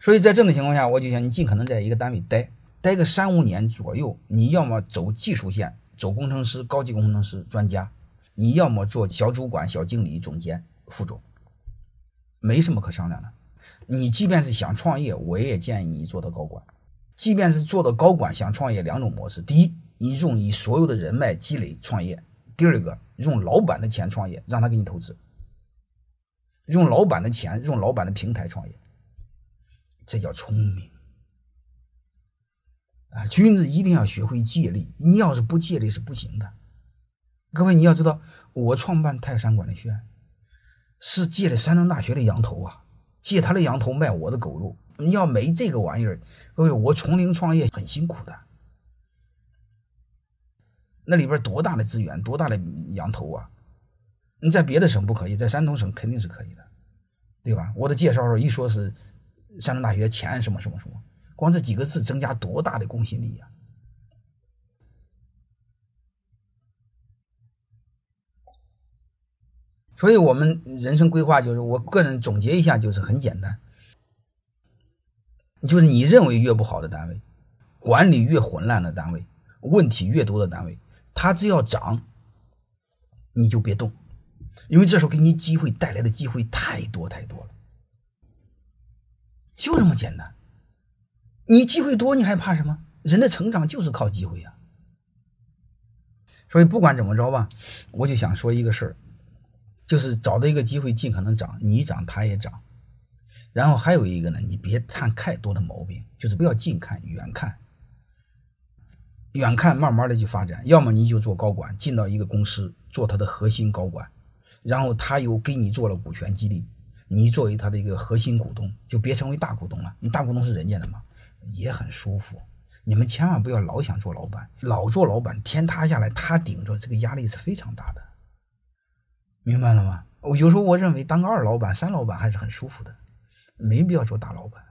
所以在这种情况下，我就想你尽可能在一个单位待，待个三五年左右。你要么走技术线，走工程师、高级工程师、专家；你要么做小主管、小经理、总监、副总，没什么可商量的。你即便是想创业，我也建议你做到高管。即便是做到高管想创业，两种模式：第一，你用你所有的人脉积累创业；第二个，用老板的钱创业，让他给你投资。用老板的钱，用老板的平台创业，这叫聪明啊！君子一定要学会借力，你要是不借力是不行的。各位，你要知道，我创办泰山管理学院是借的山东大学的羊头啊。借他的羊头卖我的狗肉，你要没这个玩意儿，各位，我从零创业很辛苦的，那里边多大的资源，多大的羊头啊！你在别的省不可以，在山东省肯定是可以的，对吧？我的介绍时候一说是山东大学前什么什么什么，光这几个字增加多大的公信力呀！所以，我们人生规划就是，我个人总结一下，就是很简单，就是你认为越不好的单位，管理越混乱的单位，问题越多的单位，它只要涨，你就别动，因为这时候给你机会带来的机会太多太多了，就这么简单。你机会多，你还怕什么？人的成长就是靠机会呀。所以不管怎么着吧，我就想说一个事儿。就是找到一个机会，尽可能涨，你涨，他也涨。然后还有一个呢，你别看太多的毛病，就是不要近看，远看。远看，慢慢的去发展。要么你就做高管，进到一个公司做他的核心高管，然后他又给你做了股权激励，你作为他的一个核心股东，就别成为大股东了。你大股东是人家的嘛，也很舒服。你们千万不要老想做老板，老做老板，天塌下来他顶着，这个压力是非常大的。明白了吗？我有时候我认为当个二老板、三老板还是很舒服的，没必要做大老板。